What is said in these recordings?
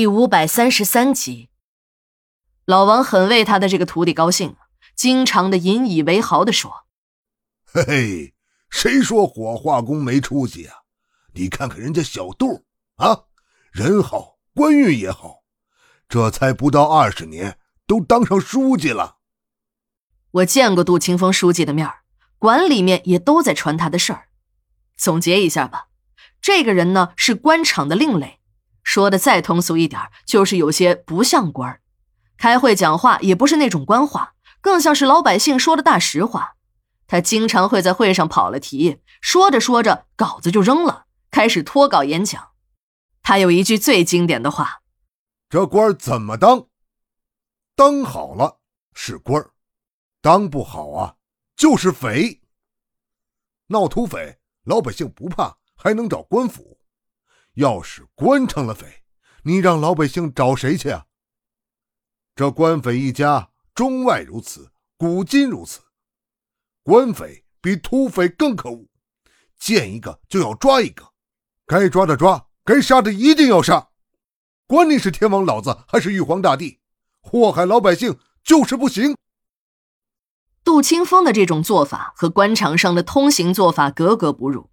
第五百三十三集，老王很为他的这个徒弟高兴经常的引以为豪的说：“嘿嘿，谁说火化工没出息啊？你看看人家小杜啊，人好，官运也好，这才不到二十年，都当上书记了。”我见过杜清风书记的面馆里面也都在传他的事儿。总结一下吧，这个人呢是官场的另类。说的再通俗一点，就是有些不像官儿，开会讲话也不是那种官话，更像是老百姓说的大实话。他经常会在会上跑了题，说着说着稿子就扔了，开始脱稿演讲。他有一句最经典的话：“这官怎么当？当好了是官儿，当不好啊就是匪。闹土匪，老百姓不怕，还能找官府。”要是官成了匪，你让老百姓找谁去啊？这官匪一家，中外如此，古今如此。官匪比土匪更可恶，见一个就要抓一个，该抓的抓，该杀的一定要杀，管你是天王老子还是玉皇大帝，祸害老百姓就是不行。杜清风的这种做法和官场上的通行做法格格不入，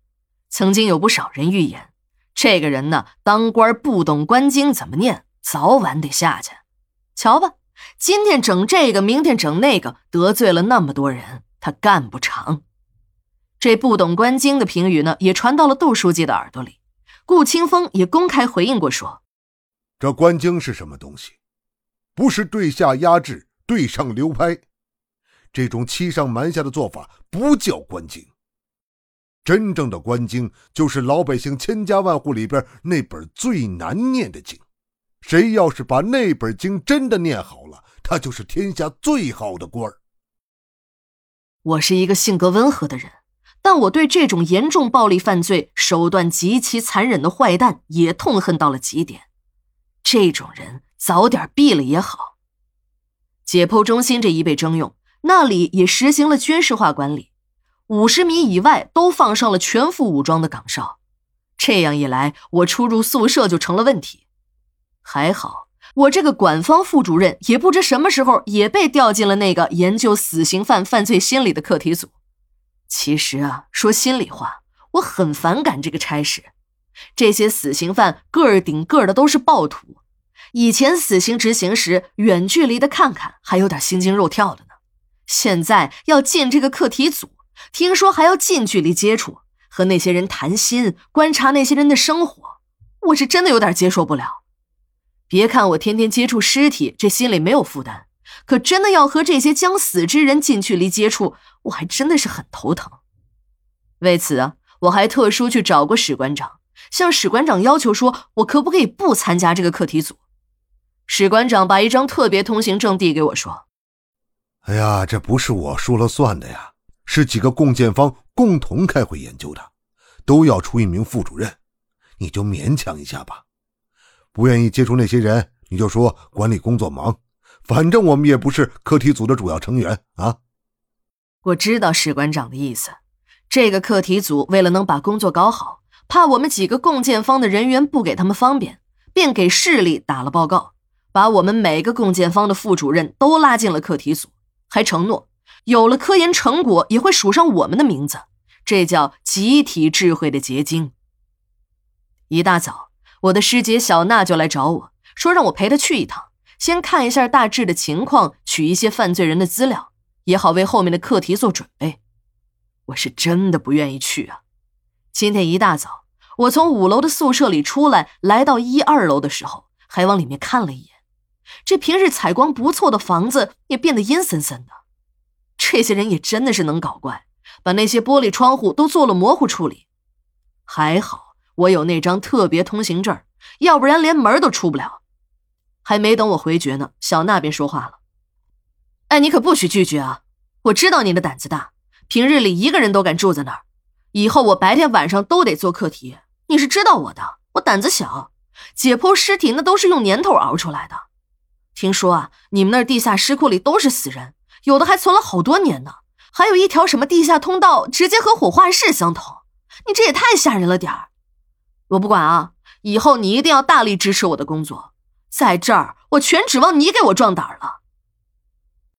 曾经有不少人预言。这个人呢，当官不懂官经怎么念，早晚得下去。瞧吧，今天整这个，明天整那个，得罪了那么多人，他干不长。这不懂官经的评语呢，也传到了杜书记的耳朵里。顾清风也公开回应过，说：“这官经是什么东西？不是对下压制，对上流拍，这种欺上瞒下的做法不叫官经。”真正的官经就是老百姓千家万户里边那本最难念的经，谁要是把那本经真的念好了，他就是天下最好的官儿。我是一个性格温和的人，但我对这种严重暴力犯罪、手段极其残忍的坏蛋也痛恨到了极点。这种人早点毙了也好。解剖中心这一被征用，那里也实行了军事化管理。五十米以外都放上了全副武装的岗哨，这样一来，我出入宿舍就成了问题。还好，我这个管方副主任也不知什么时候也被调进了那个研究死刑犯犯罪心理的课题组。其实啊，说心里话，我很反感这个差事。这些死刑犯个儿顶个的都是暴徒，以前死刑执行时远距离的看看还有点心惊肉跳的呢，现在要进这个课题组。听说还要近距离接触，和那些人谈心，观察那些人的生活，我是真的有点接受不了。别看我天天接触尸体，这心里没有负担，可真的要和这些将死之人近距离接触，我还真的是很头疼。为此啊，我还特殊去找过史馆长，向史馆长要求说，我可不可以不参加这个课题组？史馆长把一张特别通行证递给我，说：“哎呀，这不是我说了算的呀。”是几个共建方共同开会研究的，都要出一名副主任，你就勉强一下吧。不愿意接触那些人，你就说管理工作忙，反正我们也不是课题组的主要成员啊。我知道史馆长的意思，这个课题组为了能把工作搞好，怕我们几个共建方的人员不给他们方便，便给市里打了报告，把我们每个共建方的副主任都拉进了课题组，还承诺。有了科研成果，也会署上我们的名字，这叫集体智慧的结晶。一大早，我的师姐小娜就来找我说，让我陪她去一趟，先看一下大致的情况，取一些犯罪人的资料，也好为后面的课题做准备。我是真的不愿意去啊！今天一大早，我从五楼的宿舍里出来，来到一二楼的时候，还往里面看了一眼，这平日采光不错的房子也变得阴森森的。这些人也真的是能搞怪，把那些玻璃窗户都做了模糊处理。还好我有那张特别通行证，要不然连门都出不了。还没等我回绝呢，小娜便说话了：“哎，你可不许拒绝啊！我知道你的胆子大，平日里一个人都敢住在那儿，以后我白天晚上都得做课题。你是知道我的，我胆子小，解剖尸体那都是用年头熬出来的。听说啊，你们那儿地下尸库里都是死人。”有的还存了好多年呢，还有一条什么地下通道，直接和火化室相通。你这也太吓人了点儿！我不管啊，以后你一定要大力支持我的工作。在这儿，我全指望你给我壮胆了。